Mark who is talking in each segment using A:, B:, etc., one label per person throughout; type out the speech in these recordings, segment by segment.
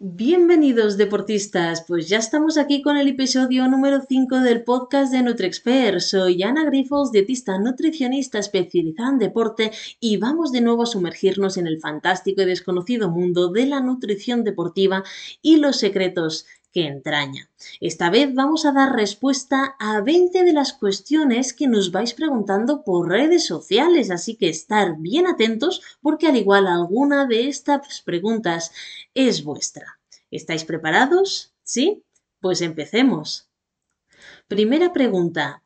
A: Bienvenidos deportistas, pues ya estamos aquí con el episodio número 5 del podcast de NutriExpert. Soy Ana Grifos, dietista nutricionista especializada en deporte y vamos de nuevo a sumergirnos en el fantástico y desconocido mundo de la nutrición deportiva y los secretos que entraña. Esta vez vamos a dar respuesta a 20 de las cuestiones que nos vais preguntando por redes sociales, así que estar bien atentos porque al igual alguna de estas preguntas es vuestra. ¿Estáis preparados? ¿Sí? Pues empecemos. Primera pregunta.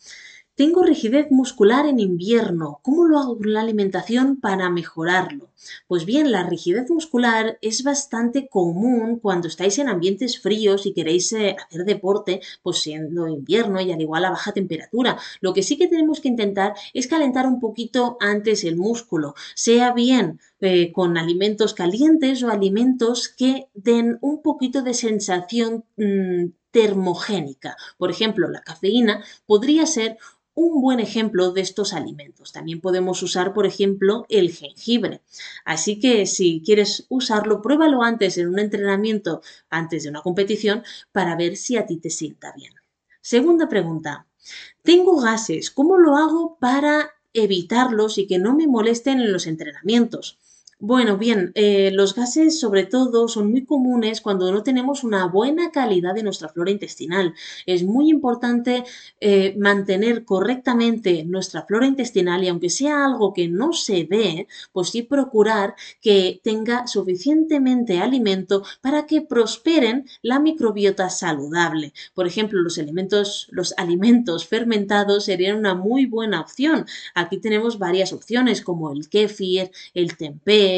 A: Tengo rigidez muscular en invierno. ¿Cómo lo hago con la alimentación para mejorarlo? Pues bien, la rigidez muscular es bastante común cuando estáis en ambientes fríos y queréis eh, hacer deporte, pues siendo invierno y al igual a baja temperatura. Lo que sí que tenemos que intentar es calentar un poquito antes el músculo, sea bien eh, con alimentos calientes o alimentos que den un poquito de sensación mm, termogénica. Por ejemplo, la cafeína podría ser un buen ejemplo de estos alimentos. También podemos usar, por ejemplo, el jengibre. Así que si quieres usarlo, pruébalo antes en un entrenamiento, antes de una competición, para ver si a ti te sienta bien. Segunda pregunta. Tengo gases. ¿Cómo lo hago para evitarlos y que no me molesten en los entrenamientos? Bueno, bien, eh, los gases sobre todo son muy comunes cuando no tenemos una buena calidad de nuestra flora intestinal. Es muy importante eh, mantener correctamente nuestra flora intestinal y aunque sea algo que no se ve, pues sí procurar que tenga suficientemente alimento para que prosperen la microbiota saludable. Por ejemplo, los alimentos, los alimentos fermentados serían una muy buena opción. Aquí tenemos varias opciones como el kéfir, el tempeh,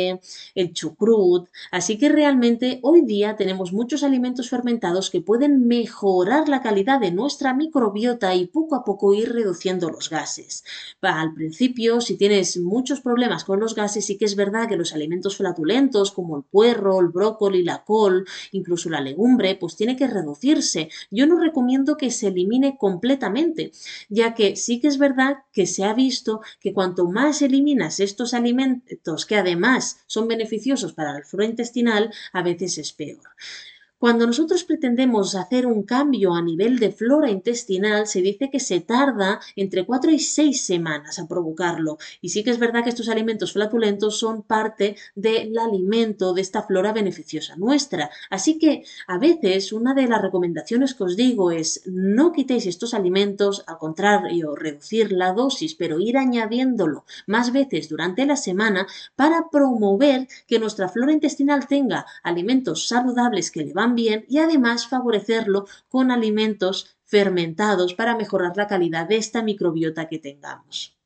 A: el chucrut. Así que realmente hoy día tenemos muchos alimentos fermentados que pueden mejorar la calidad de nuestra microbiota y poco a poco ir reduciendo los gases. Al principio, si tienes muchos problemas con los gases, sí que es verdad que los alimentos flatulentos como el puerro, el brócoli, la col, incluso la legumbre, pues tiene que reducirse. Yo no recomiendo que se elimine completamente, ya que sí que es verdad que se ha visto que cuanto más eliminas estos alimentos que además son beneficiosos para la flora intestinal, a veces es peor. Cuando nosotros pretendemos hacer un cambio a nivel de flora intestinal, se dice que se tarda entre 4 y 6 semanas a provocarlo. Y sí que es verdad que estos alimentos flatulentos son parte del alimento de esta flora beneficiosa nuestra. Así que a veces una de las recomendaciones que os digo es no quitéis estos alimentos, al contrario, reducir la dosis, pero ir añadiéndolo más veces durante la semana para promover que nuestra flora intestinal tenga alimentos saludables que le van y además favorecerlo con alimentos fermentados para mejorar la calidad de esta microbiota que tengamos.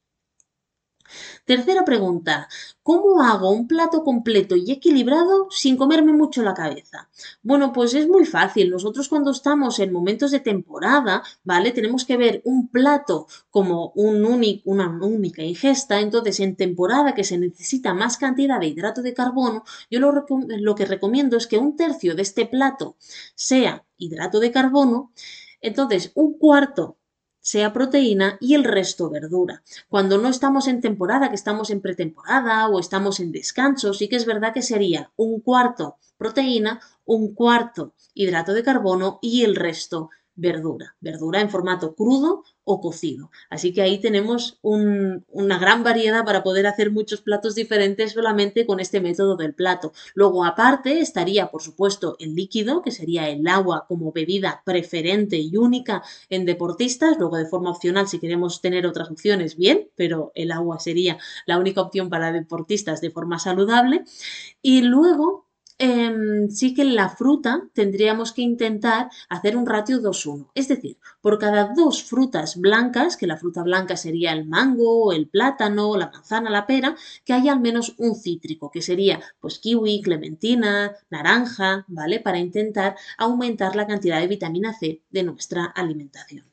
A: Tercera pregunta, ¿cómo hago un plato completo y equilibrado sin comerme mucho la cabeza? Bueno, pues es muy fácil. Nosotros cuando estamos en momentos de temporada, ¿vale? Tenemos que ver un plato como un una única ingesta. Entonces, en temporada que se necesita más cantidad de hidrato de carbono, yo lo, lo que recomiendo es que un tercio de este plato sea hidrato de carbono. Entonces, un cuarto sea proteína y el resto verdura. Cuando no estamos en temporada, que estamos en pretemporada o estamos en descanso, sí que es verdad que sería un cuarto proteína, un cuarto hidrato de carbono y el resto verdura. Verdura en formato crudo o cocido. Así que ahí tenemos una gran variedad para poder hacer muchos platos diferentes solamente con este método del plato. Luego aparte estaría por supuesto el líquido, que sería el agua como bebida preferente y única en deportistas. Luego de forma opcional si queremos tener otras opciones, bien, pero el agua sería la única opción para deportistas de forma saludable. Y luego Em, sí que en la fruta tendríamos que intentar hacer un ratio 2-1. Es decir, por cada dos frutas blancas, que la fruta blanca sería el mango, el plátano, la manzana, la pera, que haya al menos un cítrico, que sería pues kiwi, clementina, naranja, ¿vale? Para intentar aumentar la cantidad de vitamina C de nuestra alimentación.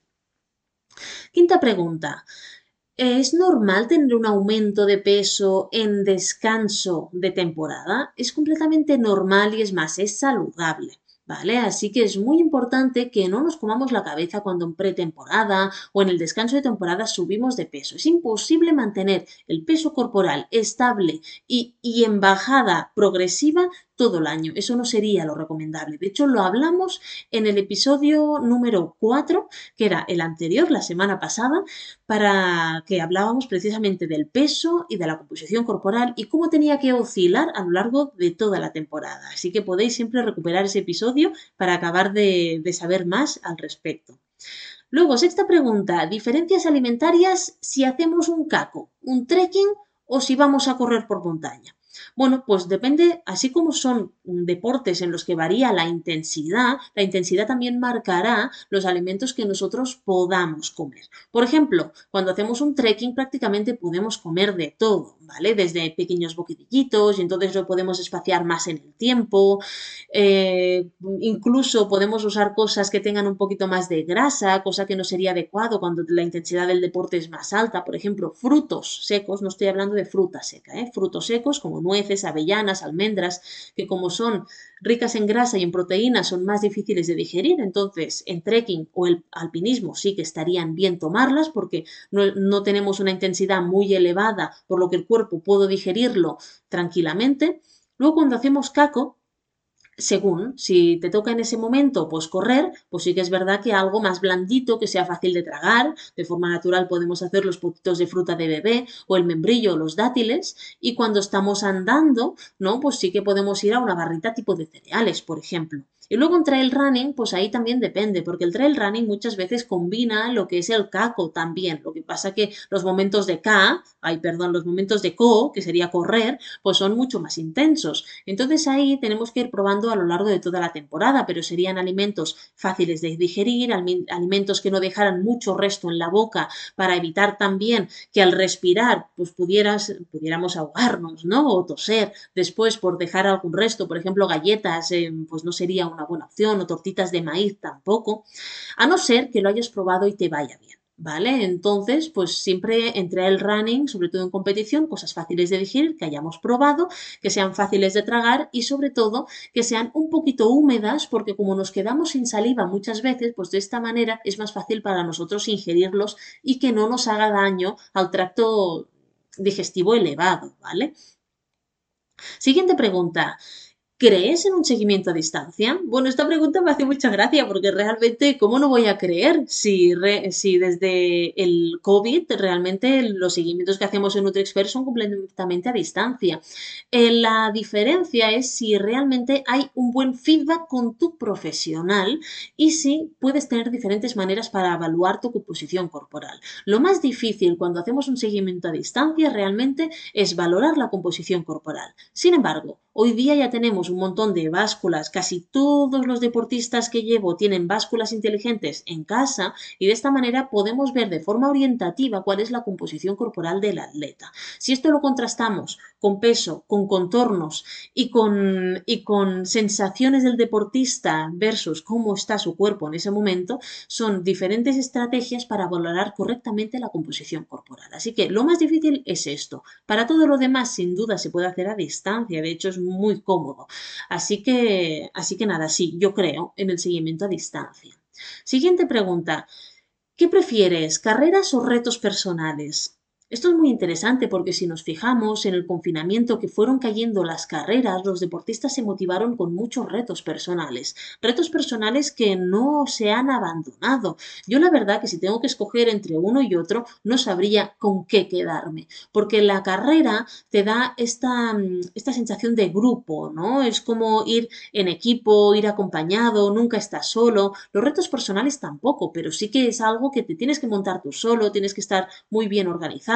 A: Quinta pregunta. ¿Es normal tener un aumento de peso en descanso de temporada? Es completamente normal y es más, es saludable. ¿Vale? Así que es muy importante que no nos comamos la cabeza cuando en pretemporada o en el descanso de temporada subimos de peso. Es imposible mantener el peso corporal estable y, y en bajada progresiva todo el año. Eso no sería lo recomendable. De hecho, lo hablamos en el episodio número 4, que era el anterior, la semana pasada, para que hablábamos precisamente del peso y de la composición corporal y cómo tenía que oscilar a lo largo de toda la temporada. Así que podéis siempre recuperar ese episodio para acabar de, de saber más al respecto. Luego, sexta pregunta, diferencias alimentarias si hacemos un caco, un trekking o si vamos a correr por montaña. Bueno, pues depende, así como son deportes en los que varía la intensidad, la intensidad también marcará los alimentos que nosotros podamos comer. Por ejemplo, cuando hacemos un trekking prácticamente podemos comer de todo, ¿vale? Desde pequeños boquidillitos y entonces lo podemos espaciar más en el tiempo. Eh, incluso podemos usar cosas que tengan un poquito más de grasa, cosa que no sería adecuado cuando la intensidad del deporte es más alta. Por ejemplo, frutos secos, no estoy hablando de fruta seca, ¿eh? frutos secos como nueces, avellanas, almendras, que como son ricas en grasa y en proteínas son más difíciles de digerir, entonces en trekking o el alpinismo sí que estarían bien tomarlas porque no, no tenemos una intensidad muy elevada, por lo que el cuerpo puede digerirlo tranquilamente. Luego cuando hacemos caco, según, si te toca en ese momento, pues correr, pues sí que es verdad que algo más blandito, que sea fácil de tragar, de forma natural podemos hacer los poquitos de fruta de bebé o el membrillo o los dátiles, y cuando estamos andando, ¿no? Pues sí que podemos ir a una barrita tipo de cereales, por ejemplo. Y luego en trail running, pues ahí también depende, porque el trail running muchas veces combina lo que es el caco también. Lo que pasa que los momentos de K, ay, perdón, los momentos de co, que sería correr, pues son mucho más intensos. Entonces ahí tenemos que ir probando a lo largo de toda la temporada, pero serían alimentos fáciles de digerir, alimentos que no dejaran mucho resto en la boca para evitar también que al respirar, pues pudieras, pudiéramos ahogarnos, ¿no? O toser después por dejar algún resto, por ejemplo, galletas, eh, pues no sería una buena opción, o tortitas de maíz tampoco, a no ser que lo hayas probado y te vaya bien. ¿Vale? Entonces, pues siempre entre el running, sobre todo en competición, cosas fáciles de digerir, que hayamos probado, que sean fáciles de tragar y sobre todo que sean un poquito húmedas, porque como nos quedamos sin saliva muchas veces, pues de esta manera es más fácil para nosotros ingerirlos y que no nos haga daño al tracto digestivo elevado, ¿vale? Siguiente pregunta. ¿Crees en un seguimiento a distancia? Bueno, esta pregunta me hace mucha gracia porque realmente, ¿cómo no voy a creer si, desde el COVID realmente los seguimientos que hacemos en NutriExpert son completamente a distancia? Eh, la diferencia es si realmente hay un buen feedback con tu profesional y si puedes tener diferentes maneras para evaluar tu composición corporal. Lo más difícil cuando hacemos un seguimiento a distancia realmente es valorar la composición corporal. Sin embargo, hoy día ya tenemos un montón de básculas, casi todos los deportistas que llevo tienen básculas inteligentes en casa y de esta manera podemos ver de forma orientativa cuál es la composición corporal del atleta. Si esto lo contrastamos con peso, con contornos y con, y con sensaciones del deportista versus cómo está su cuerpo en ese momento, son diferentes estrategias para valorar correctamente la composición corporal. Así que lo más difícil es esto. Para todo lo demás, sin duda, se puede hacer a distancia, de hecho es muy cómodo. Así que, así que nada, sí, yo creo en el seguimiento a distancia. Siguiente pregunta. ¿Qué prefieres, carreras o retos personales? Esto es muy interesante porque si nos fijamos en el confinamiento que fueron cayendo las carreras, los deportistas se motivaron con muchos retos personales, retos personales que no se han abandonado. Yo la verdad que si tengo que escoger entre uno y otro, no sabría con qué quedarme, porque la carrera te da esta, esta sensación de grupo, ¿no? Es como ir en equipo, ir acompañado, nunca estás solo. Los retos personales tampoco, pero sí que es algo que te tienes que montar tú solo, tienes que estar muy bien organizado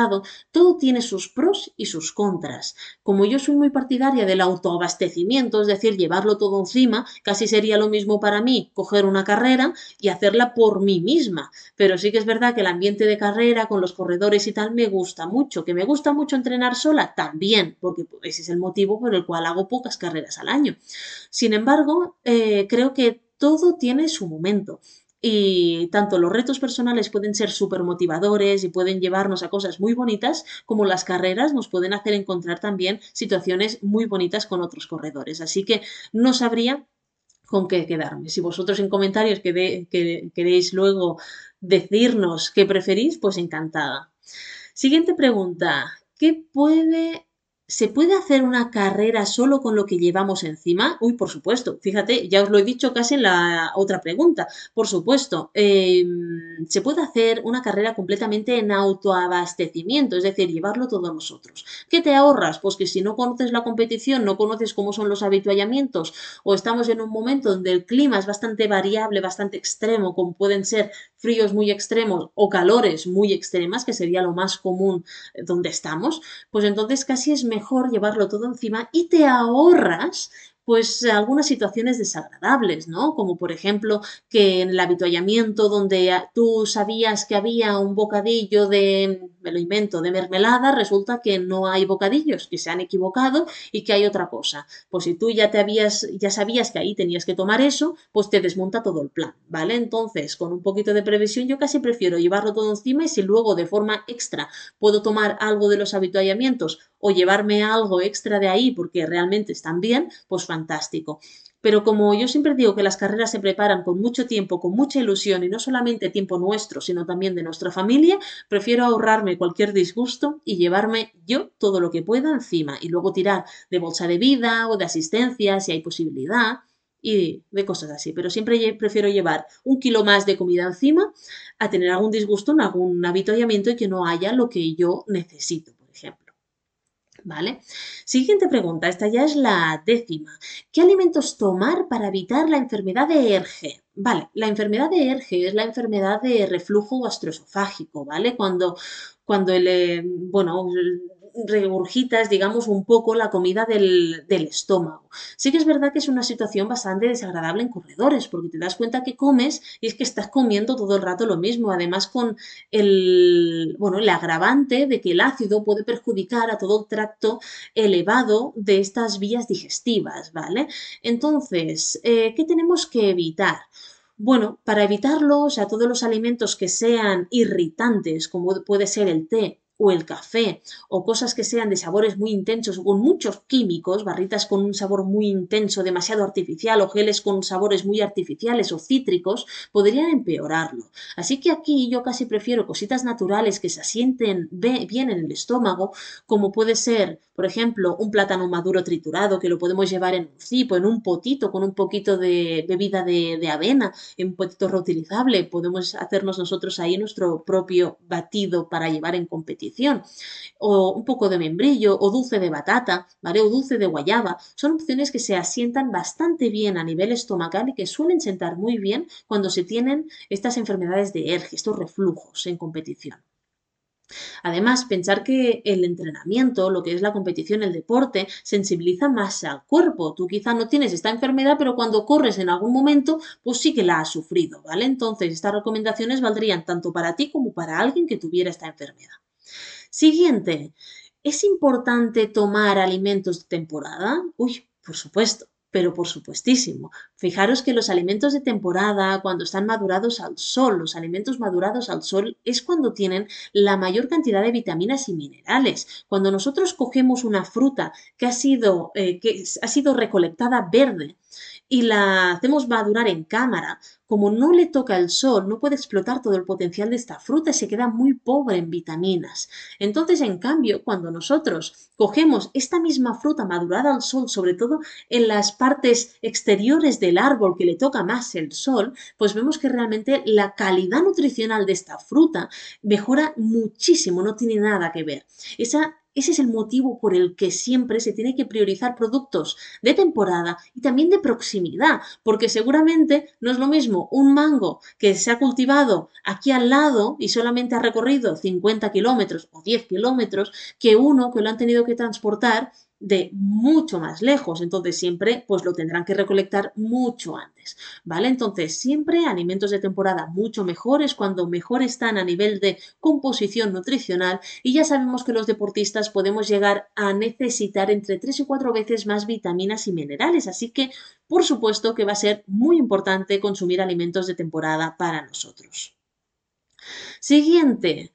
A: todo tiene sus pros y sus contras. Como yo soy muy partidaria del autoabastecimiento, es decir, llevarlo todo encima, casi sería lo mismo para mí coger una carrera y hacerla por mí misma. Pero sí que es verdad que el ambiente de carrera con los corredores y tal me gusta mucho. Que me gusta mucho entrenar sola también, porque ese es el motivo por el cual hago pocas carreras al año. Sin embargo, eh, creo que todo tiene su momento. Y tanto los retos personales pueden ser súper motivadores y pueden llevarnos a cosas muy bonitas, como las carreras nos pueden hacer encontrar también situaciones muy bonitas con otros corredores. Así que no sabría con qué quedarme. Si vosotros en comentarios queréis luego decirnos qué preferís, pues encantada. Siguiente pregunta. ¿Qué puede ¿Se puede hacer una carrera solo con lo que llevamos encima? Uy, por supuesto. Fíjate, ya os lo he dicho casi en la otra pregunta. Por supuesto, em, se puede hacer una carrera completamente en autoabastecimiento, es decir, llevarlo todos nosotros. ¿Qué te ahorras? Pues que si no conoces la competición, no conoces cómo son los habituallamientos o estamos en un momento donde el clima es bastante variable, bastante extremo, como pueden ser fríos muy extremos o calores muy extremas, que sería lo más común eh, donde estamos, pues entonces casi es mejor llevarlo todo encima y te ahorras pues algunas situaciones desagradables, ¿no? Como por ejemplo que en el habituallamiento donde tú sabías que había un bocadillo de, me lo invento, de mermelada, resulta que no hay bocadillos, que se han equivocado y que hay otra cosa. Pues si tú ya te habías, ya sabías que ahí tenías que tomar eso, pues te desmonta todo el plan, ¿vale? Entonces, con un poquito de previsión, yo casi prefiero llevarlo todo encima y si luego de forma extra puedo tomar algo de los habituallamientos o llevarme algo extra de ahí porque realmente están bien, pues fantástico. Pero como yo siempre digo que las carreras se preparan con mucho tiempo, con mucha ilusión y no solamente tiempo nuestro, sino también de nuestra familia, prefiero ahorrarme cualquier disgusto y llevarme yo todo lo que pueda encima y luego tirar de bolsa de vida o de asistencia si hay posibilidad y de cosas así. Pero siempre prefiero llevar un kilo más de comida encima a tener algún disgusto en algún habituallamiento y que no haya lo que yo necesito. ¿Vale? Siguiente pregunta, esta ya es la décima. ¿Qué alimentos tomar para evitar la enfermedad de ERGE? Vale, la enfermedad de ERGE es la enfermedad de reflujo gastroesofágico, ¿vale? Cuando, cuando el, eh, bueno, regurgitas, digamos, un poco la comida del, estómago. Sí que es verdad que es una situación bastante desagradable en corredores, porque te das cuenta que comes y es que estás comiendo todo el rato lo mismo, además con el, bueno, el agravante de que el ácido puede perjudicar a todo el tracto elevado de estas vías digestivas, ¿vale? Entonces, eh, ¿qué tenemos que evitar? Bueno, para evitarlo, o sea, todos los alimentos que sean irritantes, como puede ser el té o el café o cosas que sean de sabores muy intensos o con muchos químicos, barritas con un sabor muy intenso, demasiado artificial o geles con sabores muy artificiales o cítricos, podrían empeorarlo. Así que aquí yo casi prefiero cositas naturales que se asienten bien en el estómago, como puede ser, por ejemplo, un plátano maduro triturado que lo podemos llevar en un cipo, en un potito con un poquito de bebida de, de avena, en un potito reutilizable. Podemos hacernos nosotros ahí nuestro propio batido para llevar en competición o un poco de membrillo, o dulce de batata, ¿vale? O dulce de guayaba. Son opciones que se asientan bastante bien a nivel estomacal y que suelen sentar muy bien cuando se tienen estas enfermedades de ERG, estos reflujos en competición. Además, pensar que el entrenamiento, lo que es la competición, el deporte, sensibiliza más al cuerpo. Tú quizá no tienes esta enfermedad, pero cuando corres en algún momento, pues sí que la has sufrido, ¿vale? Entonces, estas recomendaciones valdrían tanto para ti como para alguien que tuviera esta enfermedad. Siguiente, ¿es importante tomar alimentos de temporada? Uy, por supuesto, pero por supuestísimo. Fijaros que los alimentos de temporada, cuando están madurados al sol, los alimentos madurados al sol es cuando tienen la mayor cantidad de vitaminas y minerales. Cuando nosotros cogemos una fruta que ha sido, eh, que ha sido recolectada verde y la hacemos madurar en cámara, como no le toca el sol, no puede explotar todo el potencial de esta fruta y se queda muy pobre en vitaminas. Entonces, en cambio, cuando nosotros cogemos esta misma fruta madurada al sol, sobre todo en las partes exteriores del árbol que le toca más el sol, pues vemos que realmente la calidad nutricional de esta fruta mejora muchísimo, no tiene nada que ver. Esa ese es el motivo por el que siempre se tiene que priorizar productos de temporada y también de proximidad, porque seguramente no es lo mismo un mango que se ha cultivado aquí al lado y solamente ha recorrido 50 kilómetros o 10 kilómetros que uno que lo han tenido que transportar de mucho más lejos, entonces siempre pues lo tendrán que recolectar mucho antes, ¿vale? Entonces siempre alimentos de temporada mucho mejores cuando mejor están a nivel de composición nutricional y ya sabemos que los deportistas podemos llegar a necesitar entre 3 y 4 veces más vitaminas y minerales, así que por supuesto que va a ser muy importante consumir alimentos de temporada para nosotros. Siguiente,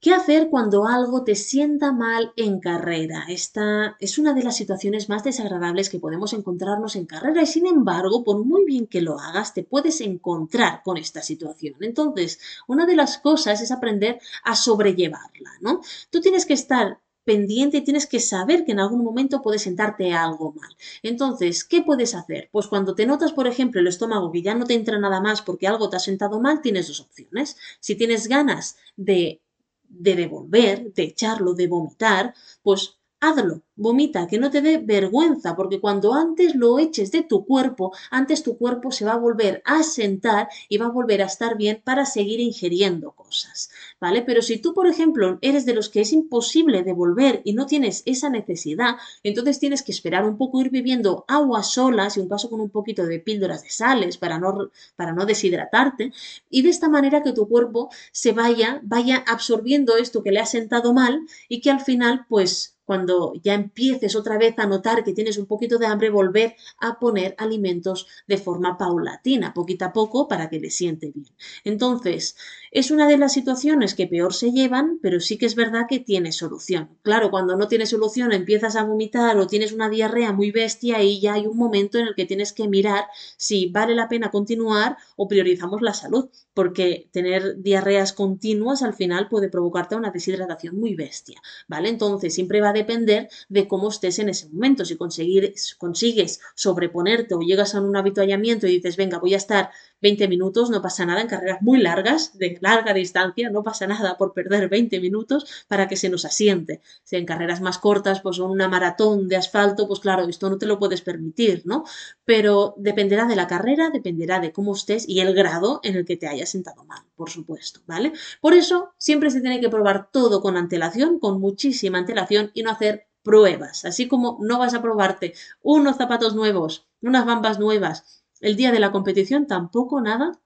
A: ¿Qué hacer cuando algo te sienta mal en carrera? Esta es una de las situaciones más desagradables que podemos encontrarnos en carrera y sin embargo, por muy bien que lo hagas, te puedes encontrar con esta situación. Entonces, una de las cosas es aprender a sobrellevarla, ¿no? Tú tienes que estar pendiente, tienes que saber que en algún momento puede sentarte algo mal. Entonces, ¿qué puedes hacer? Pues cuando te notas, por ejemplo, el estómago que ya no te entra nada más porque algo te ha sentado mal, tienes dos opciones. Si tienes ganas de de devolver, de echarlo, de vomitar, pues hazlo, vomita, que no te dé vergüenza, porque cuando antes lo eches de tu cuerpo, antes tu cuerpo se va a volver a sentar y va a volver a estar bien para seguir ingiriendo cosas, ¿vale? Pero si tú, por ejemplo, eres de los que es imposible devolver y no tienes esa necesidad, entonces tienes que esperar un poco, ir bebiendo agua sola, si un caso con un poquito de píldoras de sales para no, para no deshidratarte, y de esta manera que tu cuerpo se vaya, vaya absorbiendo esto que le ha sentado mal y que al final, pues, cuando ya empieces otra vez a notar que tienes un poquito de hambre, volver a poner alimentos de forma paulatina, poquito a poco, para que le siente bien. Entonces, es una de las situaciones que peor se llevan, pero sí que es verdad que tiene solución. Claro, cuando no tiene solución empiezas a vomitar o tienes una diarrea muy bestia y ya hay un momento en el que tienes que mirar si vale la pena continuar o priorizamos la salud, porque tener diarreas continuas al final puede provocarte una deshidratación muy bestia, ¿vale? Entonces, siempre va a depender de cómo estés en ese momento. Si conseguir, consigues sobreponerte o llegas a un habituallamiento y dices, venga, voy a estar 20 minutos, no pasa nada en carreras muy largas, de larga distancia, no pasa nada por perder 20 minutos para que se nos asiente. Si en carreras más cortas, pues son una maratón de asfalto, pues claro, esto no te lo puedes permitir, ¿no? Pero dependerá de la carrera, dependerá de cómo estés y el grado en el que te hayas sentado mal, por supuesto, ¿vale? Por eso siempre se tiene que probar todo con antelación, con muchísima antelación y no hacer pruebas. Así como no vas a probarte unos zapatos nuevos, unas bambas nuevas, el día de la competición tampoco nada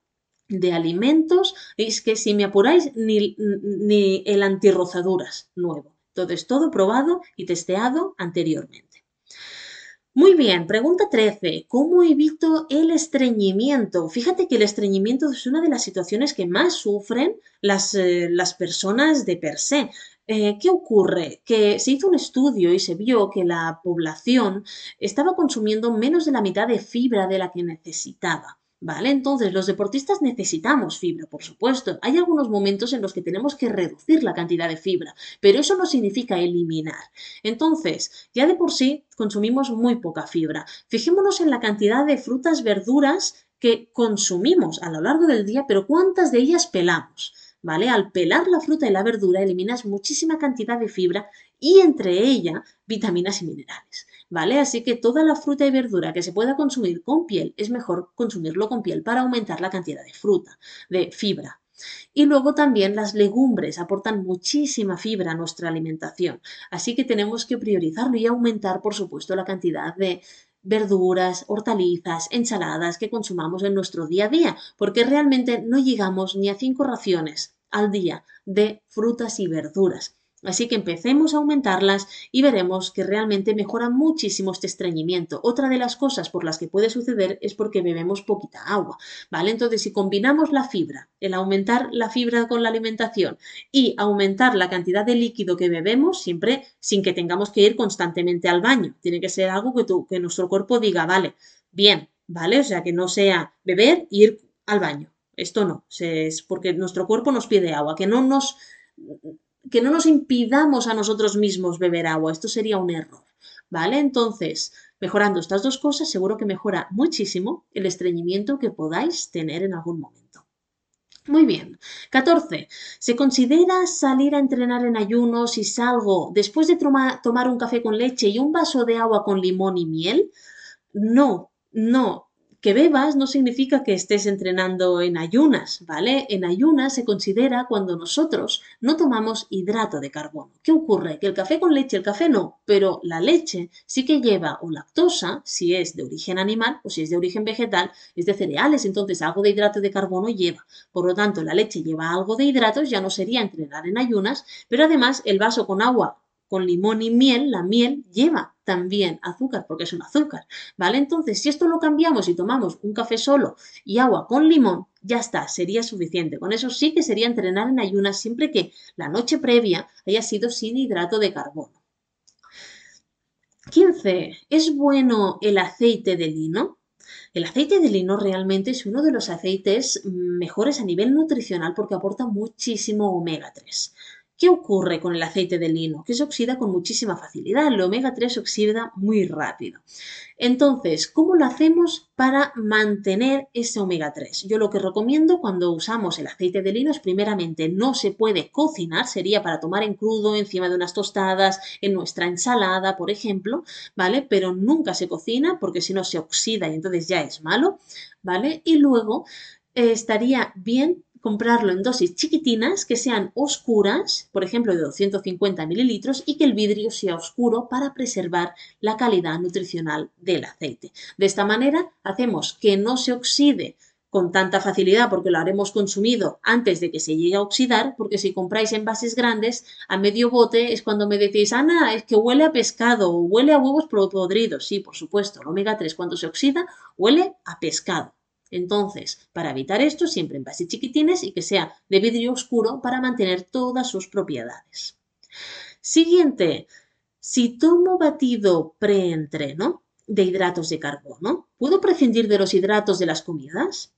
A: de alimentos. Es que si me apuráis, ni, ni el antirrozaduras nuevo. Entonces, todo probado y testeado anteriormente. Muy bien, pregunta 13. ¿Cómo evito el estreñimiento? Fíjate que el estreñimiento es una de las situaciones que más sufren las, eh, las personas de per se. Eh, ¿Qué ocurre? Que se hizo un estudio y se vio que la población estaba consumiendo menos de la mitad de fibra de la que necesitaba. ¿Vale? Entonces, los deportistas necesitamos fibra, por supuesto. Hay algunos momentos en los que tenemos que reducir la cantidad de fibra, pero eso no significa eliminar. Entonces, ya de por sí consumimos muy poca fibra. Fijémonos en la cantidad de frutas, verduras que consumimos a lo largo del día, pero cuántas de ellas pelamos. ¿vale? Al pelar la fruta y la verdura eliminas muchísima cantidad de fibra y entre ella vitaminas y minerales, ¿vale? Así que toda la fruta y verdura que se pueda consumir con piel es mejor consumirlo con piel para aumentar la cantidad de fruta, de fibra. Y luego también las legumbres aportan muchísima fibra a nuestra alimentación, así que tenemos que priorizarlo y aumentar, por supuesto, la cantidad de verduras, hortalizas, ensaladas que consumamos en nuestro día a día, porque realmente no llegamos ni a cinco raciones al día de frutas y verduras. Así que empecemos a aumentarlas y veremos que realmente mejora muchísimo este estreñimiento. Otra de las cosas por las que puede suceder es porque bebemos poquita agua, ¿vale? Entonces, si combinamos la fibra, el aumentar la fibra con la alimentación y aumentar la cantidad de líquido que bebemos, siempre sin que tengamos que ir constantemente al baño. Tiene que ser algo que, que nuestro cuerpo diga, vale, bien, ¿vale? O sea, que no sea beber e ir al baño. Esto no, es porque nuestro cuerpo nos pide agua, que no nos que no nos impidamos a nosotros mismos beber agua. Esto sería un error. ¿Vale? Entonces, mejorando estas dos cosas, seguro que mejora muchísimo el estreñimiento que podáis tener en algún momento. Muy bien. 14. ¿Se considera salir a entrenar en ayuno si salgo después de tomar un café con leche y un vaso de agua con limón y miel? No, no. Que bebas no significa que estés entrenando en ayunas, ¿vale? En ayunas se considera cuando nosotros no tomamos hidrato de carbono. ¿Qué ocurre? Que el café con leche, el café no, pero la leche sí que lleva o lactosa, si es de origen animal o si es de origen vegetal, es de cereales, entonces algo de hidrato de carbono lleva. Por lo tanto, la leche lleva algo de hidratos, ya no sería entrenar en ayunas, pero además el vaso con agua con limón y miel, la miel lleva también azúcar porque es un azúcar, ¿vale? Entonces, si esto lo cambiamos y tomamos un café solo y agua con limón, ya está, sería suficiente. Con eso sí que sería entrenar en ayunas siempre que la noche previa haya sido sin hidrato de carbono. 15. ¿Es bueno el aceite de lino? El aceite de lino realmente es uno de los aceites mejores a nivel nutricional porque aporta muchísimo omega 3. ¿Qué ocurre con el aceite de lino? Que se oxida con muchísima facilidad. El omega 3 se oxida muy rápido. Entonces, ¿cómo lo hacemos para mantener ese omega 3? Yo lo que recomiendo cuando usamos el aceite de lino es primeramente no se puede cocinar, sería para tomar en crudo encima de unas tostadas, en nuestra ensalada, por ejemplo, ¿vale? Pero nunca se cocina porque si no se oxida y entonces ya es malo, ¿vale? Y luego eh, estaría bien comprarlo en dosis chiquitinas que sean oscuras, por ejemplo de 250 mililitros, y que el vidrio sea oscuro para preservar la calidad nutricional del aceite. De esta manera hacemos que no se oxide con tanta facilidad porque lo haremos consumido antes de que se llegue a oxidar, porque si compráis envases grandes a medio bote es cuando me decís, Ana, es que huele a pescado o huele a huevos podridos. Sí, por supuesto, el omega 3 cuando se oxida huele a pescado. Entonces, para evitar esto, siempre envases chiquitines y que sea de vidrio oscuro para mantener todas sus propiedades. Siguiente, si tomo batido preentreno de hidratos de carbono, ¿puedo prescindir de los hidratos de las comidas?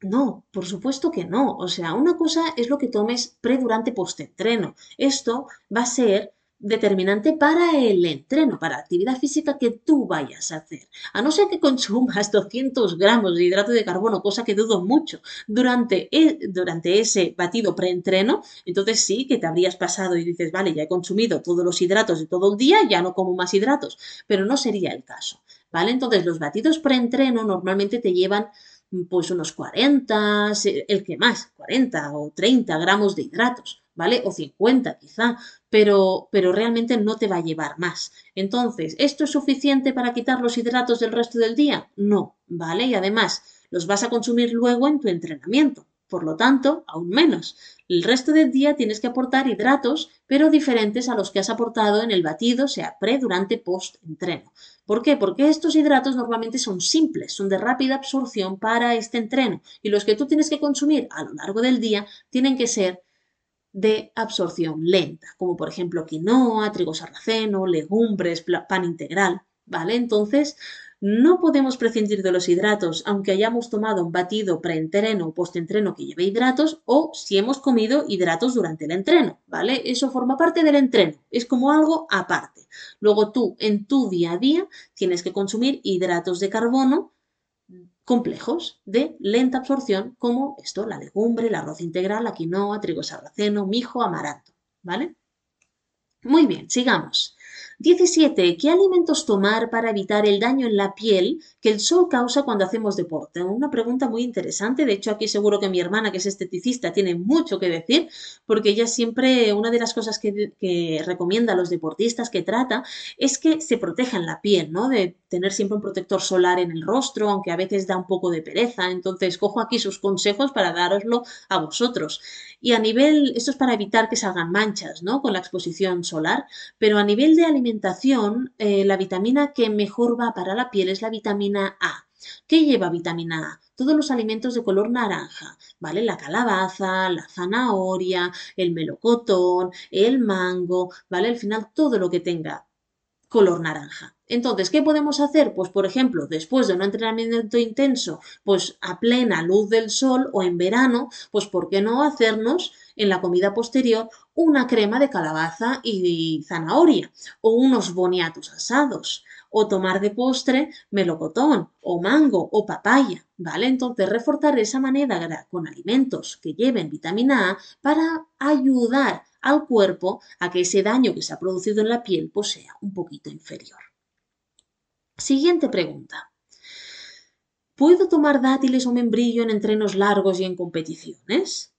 A: No, por supuesto que no. O sea, una cosa es lo que tomes pre, durante, post-entreno. Esto va a ser determinante para el entreno, para la actividad física que tú vayas a hacer. A no ser que consumas 200 gramos de hidrato de carbono, cosa que dudo mucho, durante, e, durante ese batido preentreno, entonces sí que te habrías pasado y dices, vale, ya he consumido todos los hidratos de todo el día, ya no como más hidratos, pero no sería el caso. ¿Vale? Entonces los batidos preentreno normalmente te llevan pues unos 40, el que más, 40 o 30 gramos de hidratos. ¿vale? O 50 quizá, pero, pero realmente no te va a llevar más. Entonces, ¿esto es suficiente para quitar los hidratos del resto del día? No, ¿vale? Y además, los vas a consumir luego en tu entrenamiento. Por lo tanto, aún menos. El resto del día tienes que aportar hidratos, pero diferentes a los que has aportado en el batido, sea pre, durante, post entreno. ¿Por qué? Porque estos hidratos normalmente son simples, son de rápida absorción para este entreno y los que tú tienes que consumir a lo largo del día tienen que ser de absorción lenta, como por ejemplo quinoa, trigo sarraceno, legumbres, pan integral, ¿vale? Entonces, no podemos prescindir de los hidratos, aunque hayamos tomado un batido preentreno o postentreno que lleve hidratos, o si hemos comido hidratos durante el entreno, ¿vale? Eso forma parte del entreno, es como algo aparte. Luego tú, en tu día a día, tienes que consumir hidratos de carbono complejos de lenta absorción como esto, la legumbre, el arroz integral, la quinoa, trigo sarraceno, mijo, amaranto, ¿vale? Muy bien, sigamos. 17. ¿Qué alimentos tomar para evitar el daño en la piel que el sol causa cuando hacemos deporte? Una pregunta muy interesante. De hecho, aquí seguro que mi hermana, que es esteticista, tiene mucho que decir, porque ella siempre, una de las cosas que, recomienda a los deportistas que trata es que se protejan la piel, ¿no? De tener siempre un protector solar en el rostro, aunque a veces da un poco de pereza. Entonces, cojo aquí sus consejos para daroslo a vosotros. Y a nivel, esto es para evitar que salgan manchas, ¿no? Con la exposición solar, pero a nivel de eh, la vitamina que mejor va para la piel es la vitamina A. ¿Qué lleva vitamina A? Todos los alimentos de color naranja, ¿vale? La calabaza, la zanahoria, el melocotón, el mango, ¿vale? Al final todo lo que tenga color naranja. Entonces, ¿qué podemos hacer? Pues, por ejemplo, después de un entrenamiento intenso, pues a plena luz del sol o en verano, pues, ¿por qué no hacernos en la comida posterior una crema de calabaza y zanahoria o unos boniatos asados? o tomar de postre melocotón o mango o papaya, ¿vale? Entonces reforzar esa manera con alimentos que lleven vitamina A para ayudar al cuerpo a que ese daño que se ha producido en la piel pues sea un poquito inferior. Siguiente pregunta. ¿Puedo tomar dátiles o membrillo en entrenos largos y en competiciones?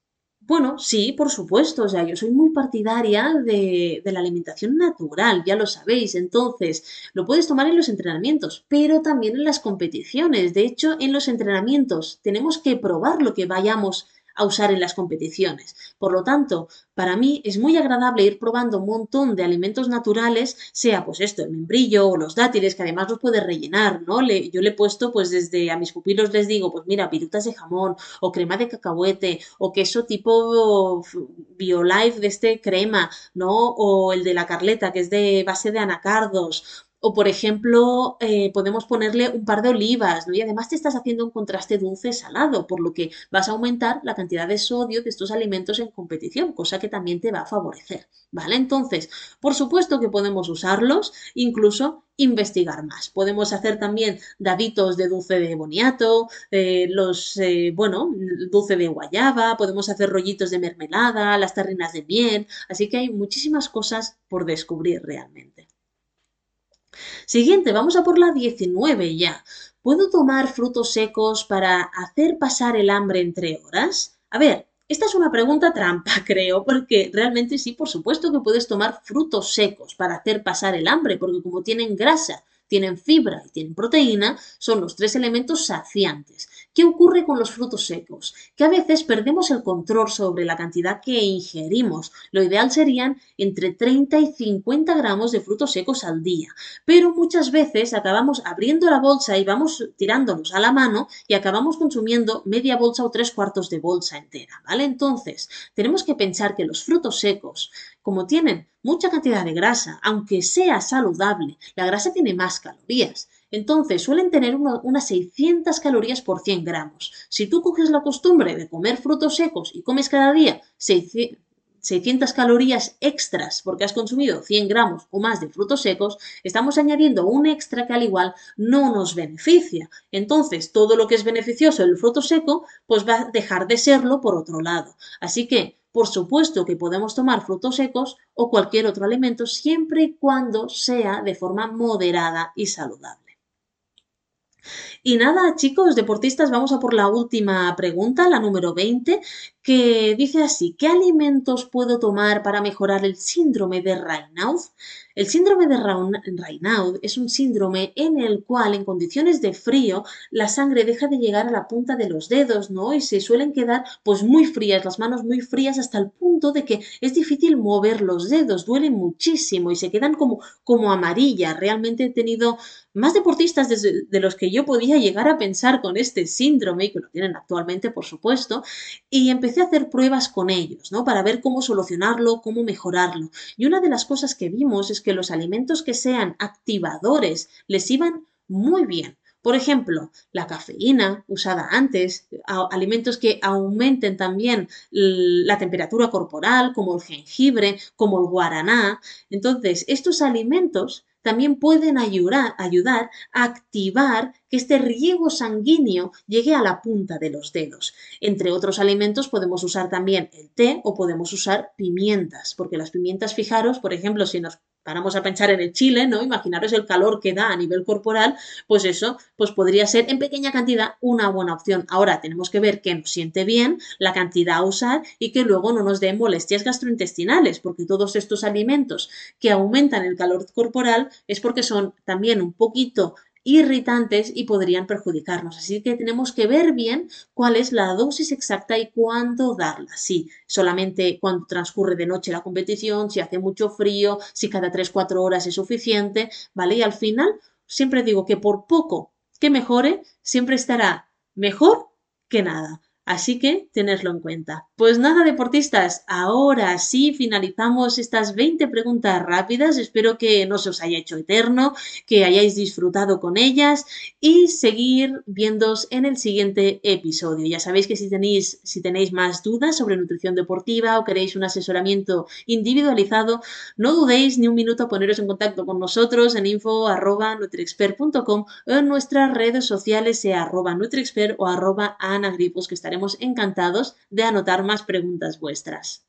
A: Bueno, sí, por supuesto. O sea, yo soy muy partidaria de, de, la alimentación natural, ya lo sabéis. Entonces, lo puedes tomar en los entrenamientos, pero también en las competiciones. De hecho, en los entrenamientos tenemos que probar lo que vayamos a usar en las competiciones. Por lo tanto, para mí es muy agradable ir probando un montón de alimentos naturales, sea pues esto, el membrillo o los dátiles, que además los puedes rellenar, ¿no? Le, yo le he puesto, pues desde a mis pupilos les digo, pues mira, virutas de jamón o crema de cacahuete o queso tipo BioLife de este crema, ¿no? O el de la Carleta, que es de base de anacardos O, por ejemplo, eh, podemos ponerle un par de olivas, ¿no? Y además te estás haciendo un contraste dulce-salado, por lo que vas a aumentar la cantidad de sodio de estos alimentos en competición, cosa que también te va a favorecer, ¿vale? Entonces, por supuesto que podemos usarlos, incluso investigar más. Podemos hacer también daditos de dulce de boniato, eh, los, eh, bueno, dulce de guayaba, podemos hacer rollitos de mermelada, las tarrinas de miel, así que hay muchísimas cosas por descubrir realmente. Siguiente, vamos a por la 19 ya. ¿Puedo tomar frutos secos para hacer pasar el hambre entre horas? A ver, esta es una pregunta trampa, creo, porque realmente sí, por supuesto que puedes tomar frutos secos para hacer pasar el hambre, porque como tienen grasa, tienen fibra y tienen proteína, son los tres elementos saciantes. ¿Qué ocurre con los frutos secos? Que a veces perdemos el control sobre la cantidad que ingerimos. Lo ideal serían entre 30 y 50 gramos de frutos secos al día. Pero muchas veces acabamos abriendo la bolsa y vamos tirándonos a la mano y acabamos consumiendo media bolsa o tres cuartos de bolsa entera, ¿vale? Entonces, tenemos que pensar que los frutos secos como tienen mucha cantidad de grasa, aunque sea saludable, la grasa tiene más calorías. Entonces suelen tener unas 600 calorías por 100 gramos. Si tú coges la costumbre de comer frutos secos y comes cada día 600 calorías extras porque has consumido 100 gramos o más de frutos secos, estamos añadiendo un extra que al igual no nos beneficia. Entonces, todo lo que es beneficioso el fruto seco, pues va a dejar de serlo por otro lado. Así que por supuesto que podemos tomar frutos secos o cualquier otro alimento siempre y cuando sea de forma moderada y saludable. Y nada, chicos, deportistas, vamos a por la última pregunta, la número 20, que dice así, ¿qué alimentos puedo tomar para mejorar el síndrome de Raynaud? El síndrome de Raynaud es un síndrome en el cual en condiciones de frío la sangre deja de llegar a la punta de los dedos, ¿no? Y se suelen quedar pues muy frías, las manos muy frías hasta el punto de que es difícil mover los dedos, duelen muchísimo y se quedan como, como amarillas. Realmente he tenido más deportistas de los que yo podía llegar a pensar con este síndrome, y que lo tienen actualmente, por supuesto, y empecé a hacer pruebas con ellos, ¿no? Para ver cómo solucionarlo, cómo mejorarlo. Y una de las cosas que vimos es que los alimentos que sean activadores les iban muy bien. Por ejemplo, la cafeína usada antes, alimentos que aumenten también la temperatura corporal, como el jengibre, como el guaraná. Entonces, estos alimentos también pueden ayudar, ayudar a activar que este riego sanguíneo llegue a la punta de los dedos. Entre otros alimentos podemos usar también el té o podemos usar pimientas, porque las pimientas, fijaros, por ejemplo, si nos paramos a pensar en el chile, ¿no? Imaginaros el calor que da a nivel corporal, pues eso, pues podría ser en pequeña cantidad una buena opción. Ahora tenemos que ver que nos siente bien, la cantidad a usar y que luego no nos dé molestias gastrointestinales, porque todos estos alimentos que aumentan el calor corporal es porque son también un poquito irritantes y podrían perjudicarnos. Así que tenemos que ver bien cuál es la dosis exacta y cuándo darla. Si solamente cuando transcurre de noche la competición, si hace mucho frío, si cada 3-4 horas es suficiente, ¿vale? Y al final, siempre digo que por poco que mejore, siempre estará mejor que nada. Así que tenerlo en cuenta. Pues nada, deportistas, ahora sí finalizamos estas 20 preguntas rápidas. Espero que no se os haya hecho eterno, que hayáis disfrutado con ellas y seguir viéndos en el siguiente episodio. Ya sabéis que si tenéis, si tenéis más dudas sobre nutrición deportiva o queréis un asesoramiento individualizado, no dudéis ni un minuto a poneros en contacto con nosotros en info.nutriexpert.com o en nuestras redes sociales, sea arroba o arroba anagripos, que estaremos encantados de anotar más preguntas vuestras.